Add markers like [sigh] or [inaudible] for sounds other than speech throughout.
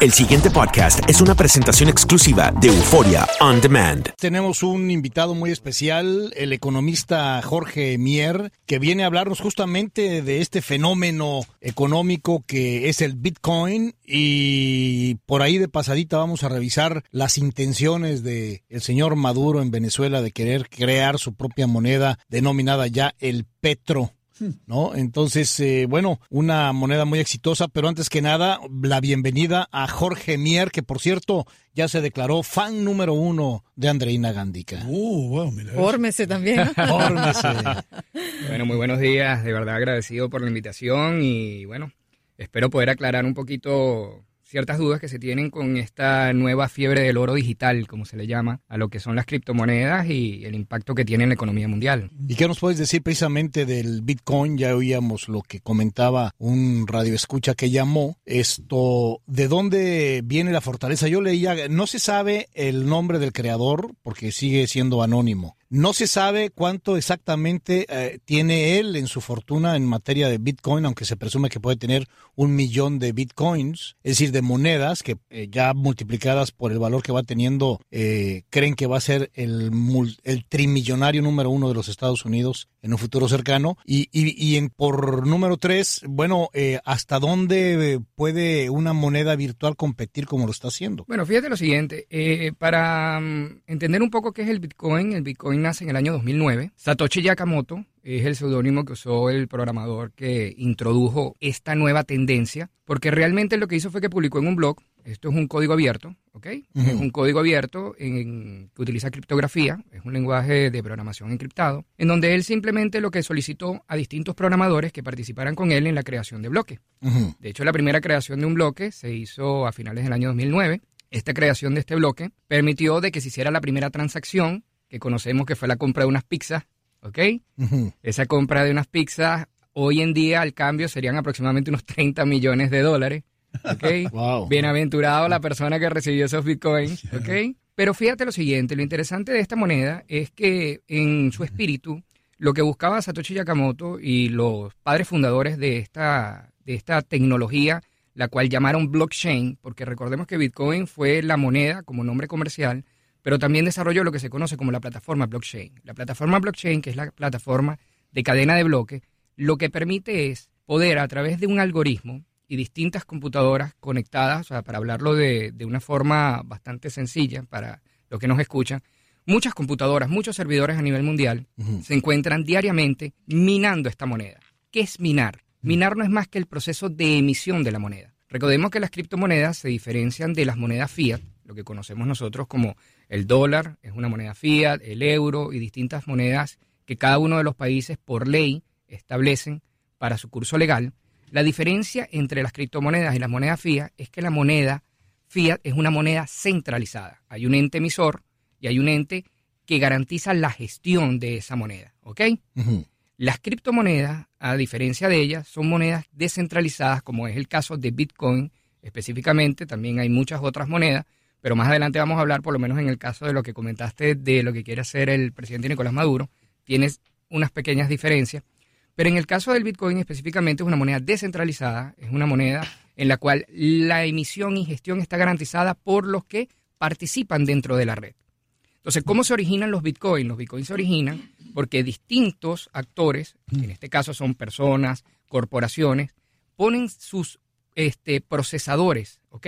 El siguiente podcast es una presentación exclusiva de Euforia On Demand. Tenemos un invitado muy especial, el economista Jorge Mier, que viene a hablarnos justamente de este fenómeno económico que es el Bitcoin y por ahí de pasadita vamos a revisar las intenciones de el señor Maduro en Venezuela de querer crear su propia moneda denominada ya el Petro. ¿No? Entonces, eh, bueno, una moneda muy exitosa, pero antes que nada, la bienvenida a Jorge Mier, que por cierto ya se declaró fan número uno de Andreina Gandica. Uh, wow, mira. Fórmese también. [laughs] Fórmese. Bueno, muy buenos días, de verdad agradecido por la invitación y bueno, espero poder aclarar un poquito ciertas dudas que se tienen con esta nueva fiebre del oro digital, como se le llama, a lo que son las criptomonedas y el impacto que tiene en la economía mundial. ¿Y qué nos puedes decir precisamente del Bitcoin? Ya oíamos lo que comentaba un radioescucha que llamó. Esto, ¿de dónde viene la fortaleza? Yo leía, no se sabe el nombre del creador porque sigue siendo anónimo. No se sabe cuánto exactamente eh, tiene él en su fortuna en materia de Bitcoin, aunque se presume que puede tener un millón de Bitcoins, es decir, de monedas que eh, ya multiplicadas por el valor que va teniendo, eh, creen que va a ser el, el trimillonario número uno de los Estados Unidos en un futuro cercano. Y, y, y en, por número tres, bueno, eh, ¿hasta dónde puede una moneda virtual competir como lo está haciendo? Bueno, fíjate lo siguiente, eh, para mm, entender un poco qué es el Bitcoin, el Bitcoin nace en el año 2009. Satoshi Nakamoto es el seudónimo que usó el programador que introdujo esta nueva tendencia, porque realmente lo que hizo fue que publicó en un blog, esto es un código abierto, ¿ok? Es un código abierto en- que utiliza criptografía, es un lenguaje de programación encriptado, en donde él simplemente lo que solicitó a distintos programadores que participaran con él en la creación de bloques. De hecho, la primera creación de un bloque se hizo a finales del año 2009. Esta creación de este bloque permitió de que se hiciera la primera transacción, que conocemos que fue la compra de unas pizzas, ¿ok? Esa compra de unas pizzas, hoy en día al cambio serían aproximadamente unos 30 millones de dólares, ¿ok? [laughs] Wow. Bienaventurado la persona que recibió esos bitcoins, [laughs] ¿ok? Pero fíjate lo siguiente, lo interesante de esta moneda es que en su espíritu, lo que buscaba Satoshi Nakamoto y los padres fundadores de esta, de esta tecnología, la cual llamaron blockchain, porque recordemos que Bitcoin fue la moneda como nombre comercial, pero también desarrolló lo que se conoce como la plataforma blockchain. La plataforma blockchain, que es la plataforma de cadena de bloques, lo que permite es poder a través de un algoritmo y distintas computadoras conectadas, o sea, para hablarlo de, de una forma bastante sencilla para los que nos escuchan, muchas computadoras, muchos servidores a nivel mundial se encuentran diariamente minando esta moneda. ¿Qué es minar? Minar no es más que el proceso de emisión de la moneda. Recordemos que las criptomonedas se diferencian de las monedas fiat, lo que conocemos nosotros como el dólar, es una moneda fiat, el euro y distintas monedas que cada uno de los países por ley establecen para su curso legal. La diferencia entre las criptomonedas y las monedas fiat es que la moneda fiat es una moneda centralizada. Hay un ente emisor y hay un ente que garantiza la gestión de esa moneda, ¿ok? Las criptomonedas, a diferencia de ellas, son monedas descentralizadas, como es el caso de Bitcoin específicamente. También hay muchas otras monedas, pero más adelante vamos a hablar, por lo menos en el caso de lo que comentaste, de lo que quiere hacer el presidente Nicolás Maduro. Tienes unas pequeñas diferencias. Pero en el caso del Bitcoin específicamente es una moneda descentralizada, es una moneda en la cual la emisión y gestión está garantizada por los que participan dentro de la red. Entonces, ¿cómo se originan los bitcoins? Los bitcoins se originan porque distintos actores, en este caso son personas, corporaciones, ponen sus este, procesadores, ¿ok?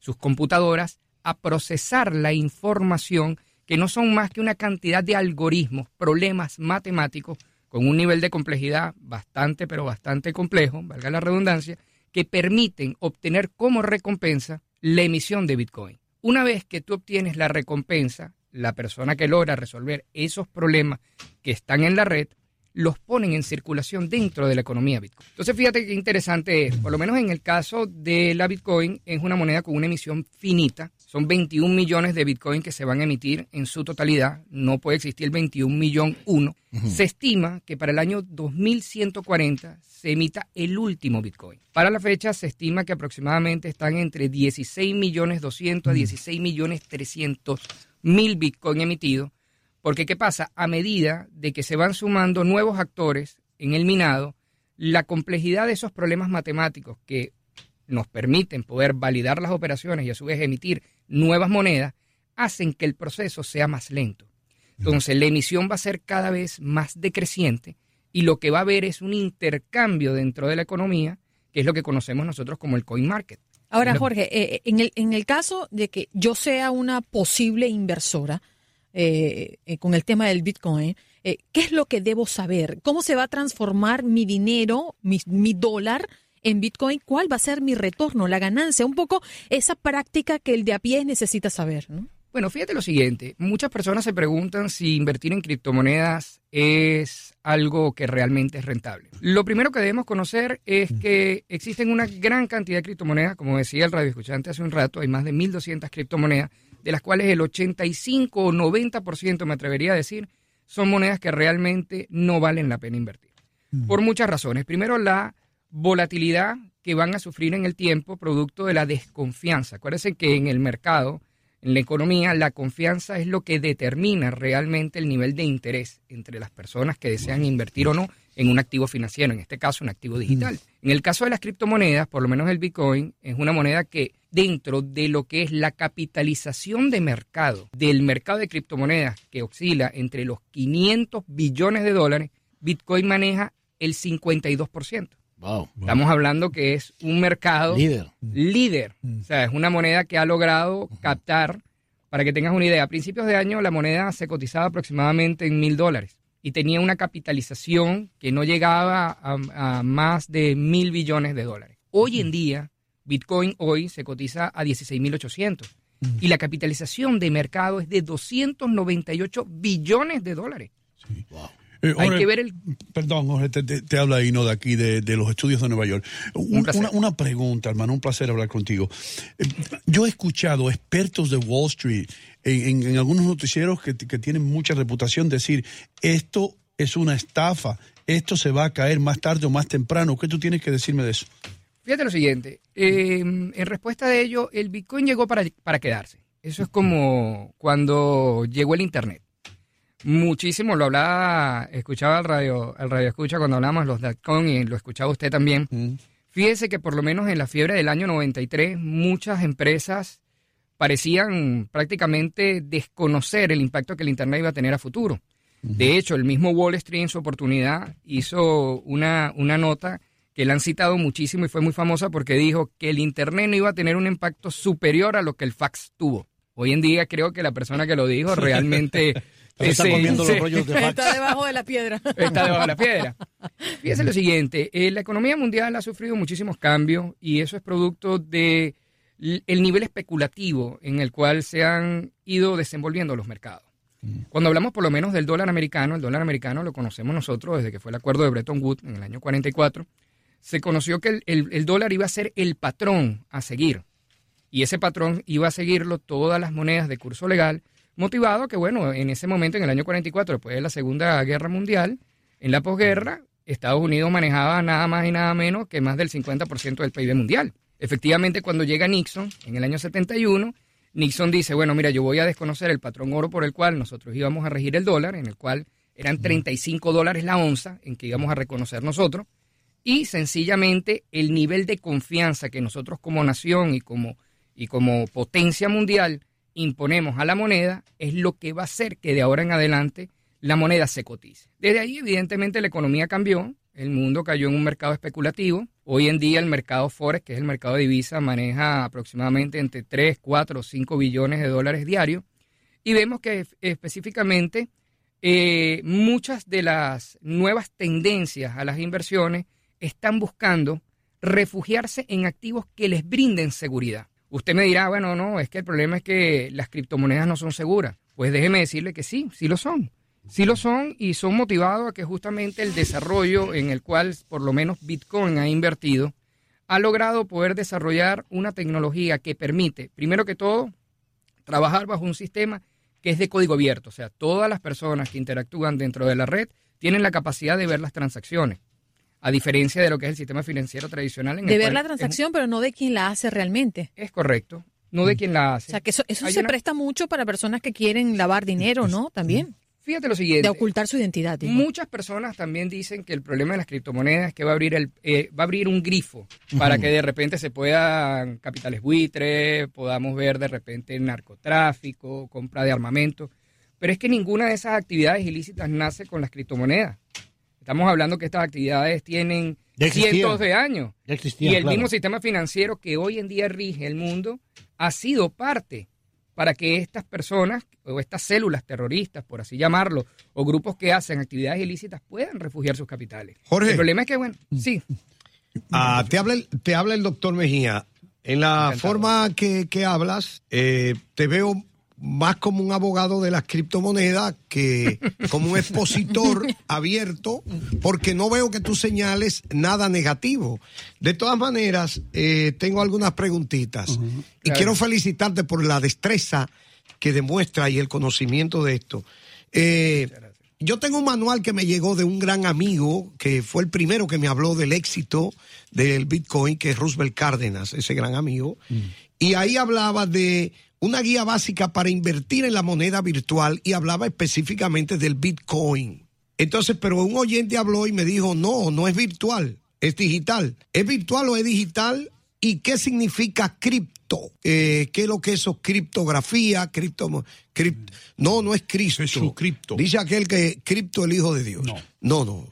Sus computadoras a procesar la información que no son más que una cantidad de algoritmos, problemas matemáticos con un nivel de complejidad bastante, pero bastante complejo, valga la redundancia, que permiten obtener como recompensa la emisión de Bitcoin. Una vez que tú obtienes la recompensa, la persona que logra resolver esos problemas que están en la red, los ponen en circulación dentro de la economía Bitcoin. Entonces, fíjate qué interesante es. Por lo menos en el caso de la Bitcoin, es una moneda con una emisión finita. Son 21 millones de Bitcoin que se van a emitir en su totalidad. No puede existir el 21 millón uno. Se estima que para el año 2140 se emita el último Bitcoin. Para la fecha se estima que aproximadamente están entre 16 millones 200 a 16 millones 300 mil Bitcoin emitidos. Porque ¿qué pasa? A medida de que se van sumando nuevos actores en el minado, la complejidad de esos problemas matemáticos que nos permiten poder validar las operaciones y a su vez emitir nuevas monedas, hacen que el proceso sea más lento. Entonces, la emisión va a ser cada vez más decreciente y lo que va a haber es un intercambio dentro de la economía, que es lo que conocemos nosotros como el coin market. Ahora, Jorge, eh, en, el, en el caso de que yo sea una posible inversora eh, eh, con el tema del Bitcoin, ¿qué es lo que debo saber? ¿Cómo se va a transformar mi dinero, mi, mi dólar? En Bitcoin, ¿cuál va a ser mi retorno, la ganancia? Un poco esa práctica que el de a pie necesita saber, ¿no? Bueno, fíjate lo siguiente, muchas personas se preguntan si invertir en criptomonedas es algo que realmente es rentable. Lo primero que debemos conocer es que existen una gran cantidad de criptomonedas, como decía el radio escuchante hace un rato, hay más de 1.200 criptomonedas, de las cuales el 85 o 90% me atrevería a decir son monedas que realmente no valen la pena invertir. Por muchas razones. Primero, la volatilidad que van a sufrir en el tiempo producto de la desconfianza. Acuérdense que en el mercado en la economía, la confianza es lo que determina realmente el nivel de interés entre las personas que desean invertir o no en un activo financiero, en este caso un activo digital. Mm. En el caso de las criptomonedas, por lo menos el Bitcoin, es una moneda que dentro de lo que es la capitalización de mercado, del mercado de criptomonedas que oscila entre los 500 billones de dólares, Bitcoin maneja el 52%. Estamos hablando que es un mercado líder. líder. Mm. O sea, es una moneda que ha logrado captar, para que tengas una idea, a principios de año la moneda se cotizaba aproximadamente en mil dólares y tenía una capitalización que no llegaba a, más de mil billones de dólares. Hoy en día, Bitcoin hoy se cotiza a 16.800 y la capitalización de mercado es de 298 billones de dólares. Sí. Wow. Eh, Hay que ver el... Perdón, Jorge, te, habla ahí, ¿no? De aquí, de, los estudios de Nueva York. una, pregunta, hermano, un placer hablar contigo. Eh, yo he escuchado expertos de Wall Street en, algunos noticieros que, tienen mucha reputación decir, esto es una estafa, esto se va a caer más tarde o más temprano. ¿Qué tú tienes que decirme de eso? Fíjate lo siguiente, eh, en respuesta de ello, el Bitcoin llegó para, para quedarse. Eso es como cuando llegó el Internet. Muchísimo, lo hablaba, escuchaba al radio, al radio escucha cuando hablamos los Datcon y lo escuchaba usted también. Mm. Fíjese que por lo menos en la fiebre del año 93 muchas empresas parecían prácticamente desconocer el impacto que el Internet iba a tener a futuro. De hecho, el mismo Wall Street en su oportunidad hizo una, una nota que le han citado muchísimo y fue muy famosa porque dijo que el Internet no iba a tener un impacto superior a lo que el fax tuvo. Hoy en día creo que la persona que lo dijo [laughs] realmente Está comiendo los rollos de Está debajo de la piedra. Está debajo de la piedra. Fíjese lo siguiente, eh, la economía mundial ha sufrido muchísimos cambios y eso es producto de el nivel especulativo en el cual se han ido desenvolviendo los mercados. Mm. Cuando hablamos por lo menos del dólar americano, el dólar americano lo conocemos nosotros desde que fue el acuerdo de Bretton Woods en el año 44, se conoció que el dólar iba a ser el patrón a seguir. Y ese patrón iba a seguirlo todas las monedas de curso legal motivado que, bueno, en ese momento, en el año 44, después de la Segunda Guerra Mundial, en la posguerra, Estados Unidos manejaba nada más y nada menos que más del 50% del PIB mundial. Efectivamente, cuando llega Nixon, en el año 71, Nixon dice, bueno, mira, yo voy a desconocer el patrón oro por el cual nosotros íbamos a regir el dólar, en el cual eran 35 dólares la onza, en que íbamos a reconocer nosotros, y sencillamente el nivel de confianza que nosotros como nación y como, y como potencia mundial imponemos a la moneda es lo que va a hacer que de ahora en adelante la moneda se cotice. Desde ahí, evidentemente, la economía cambió, el mundo cayó en un mercado especulativo. Hoy en día el mercado Forex, que es el mercado de divisas, maneja aproximadamente entre 3, 4 o 5 billones de dólares diarios. Y vemos que específicamente eh, muchas de las nuevas tendencias a las inversiones están buscando refugiarse en activos que les brinden seguridad. Usted me dirá, bueno, no, es que el problema es que las criptomonedas no son seguras. Pues déjeme decirle que sí, sí lo son. Sí lo son y son motivados a que justamente el desarrollo en el cual por lo menos Bitcoin ha invertido ha logrado poder desarrollar una tecnología que permite, primero que todo, trabajar bajo un sistema que es de código abierto. O sea, todas las personas que interactúan dentro de la red tienen la capacidad de ver las transacciones a diferencia de lo que es el sistema financiero tradicional. En de ver la transacción, pero no de quien la hace realmente. Es correcto, no de mm. quien la hace. O sea, que eso, se presta mucho para personas que quieren lavar dinero, ¿no? También. Fíjate lo siguiente. De ocultar su identidad. digo. Muchas personas también dicen que el problema de las criptomonedas es que va a abrir, el, eh, va a abrir un grifo para que de repente se puedan capitales buitres, podamos ver de repente narcotráfico, compra de armamento. Pero es que ninguna de esas actividades ilícitas nace con las criptomonedas. Estamos hablando que estas actividades tienen cientos de años. Existían, y el claro. mismo sistema financiero que hoy en día rige el mundo ha sido parte para que estas personas o estas células terroristas, por así llamarlo, o grupos que hacen actividades ilícitas puedan refugiar sus capitales. Jorge. El problema es que, bueno, sí, Ah, te, habla el, te habla el doctor Mejía. En la Encantado. forma que, que hablas, eh, te veo más como un abogado de las criptomonedas que como un expositor [laughs] abierto, porque no veo que tú señales nada negativo. De todas maneras, eh, tengo algunas preguntitas y Claro. quiero felicitarte por la destreza que demuestra y el conocimiento de esto. Eh, yo tengo un manual que me llegó de un gran amigo, que fue el primero que me habló del éxito del Bitcoin, que es Roosevelt Cárdenas, ese gran amigo. Y ahí hablaba de una guía básica para invertir en la moneda virtual y hablaba específicamente del Bitcoin. Entonces, pero un oyente habló y me dijo, no, no es virtual, es digital. ¿Es virtual o es digital? ¿Y qué significa cripto? Eh, ¿Qué es lo que es eso? Criptografía, cripto, cripto. No, no es Cristo. Es su cripto. Dice aquel que cripto el hijo de Dios. No. no. no.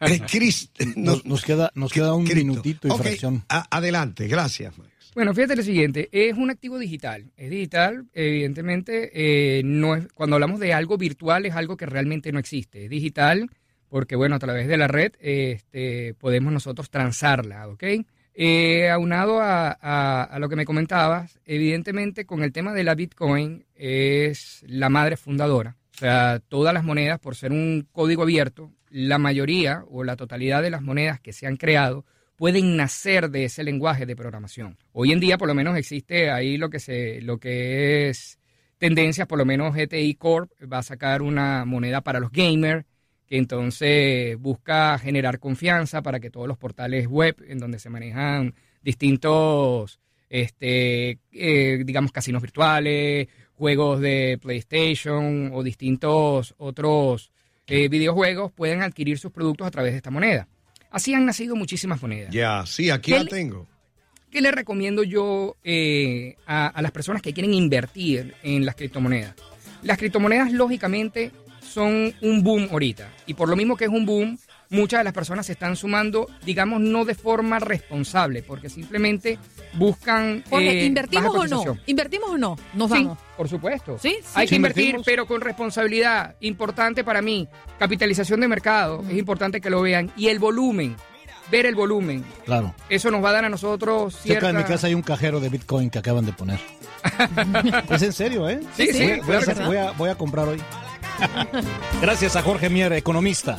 Es Cristo. No, Nos, nos queda, nos queda un cripto. minutito y Ok, fracción. a- adelante, gracias. Bueno, fíjate lo siguiente, es un activo digital. Es digital, evidentemente, eh, no es, cuando hablamos de algo virtual es algo que realmente no existe. Es digital porque, bueno, a través de la red este, podemos nosotros transarla, ¿ok? Eh, aunado a, a- a lo que me comentabas, evidentemente con el tema de la Bitcoin es la madre fundadora. O sea, todas las monedas, por ser un código abierto, la mayoría o la totalidad de las monedas que se han creado pueden nacer de ese lenguaje de programación. Hoy en día, por lo menos, existe ahí lo que se, lo que es tendencias, por lo menos GTI Corp va a sacar una moneda para los gamers, que entonces busca generar confianza para que todos los portales web en donde se manejan distintos, este, eh, digamos, casinos virtuales, juegos de PlayStation o distintos otros eh, videojuegos pueden adquirir sus productos a través de esta moneda. Así han nacido muchísimas monedas. Ya, sí, aquí ¿Qué la tengo. ¿Qué le recomiendo yo eh, a, a las personas que quieren invertir en las criptomonedas? Las criptomonedas, lógicamente, son un boom ahorita. Y por lo mismo que es un boom, muchas de las personas se están sumando, digamos, no de forma responsable, porque simplemente buscan. Jorge, eh, ¿invertimos baja o no? ¿Invertimos o no? Nos Sí, vamos. por supuesto. Sí, sí. Hay que Sí, invertir, invertimos. pero con responsabilidad. Importante para mí. Capitalización de mercado. Es importante que lo vean. Y el volumen. Ver el volumen. Claro. Eso nos va a dar a nosotros cierta... Cerca de mi casa hay un cajero de Bitcoin que acaban de poner. [laughs] es en serio, ¿eh? Sí, sí, voy, claro hacer- voy a- voy a comprar hoy. Gracias a Jorge Mier, economista.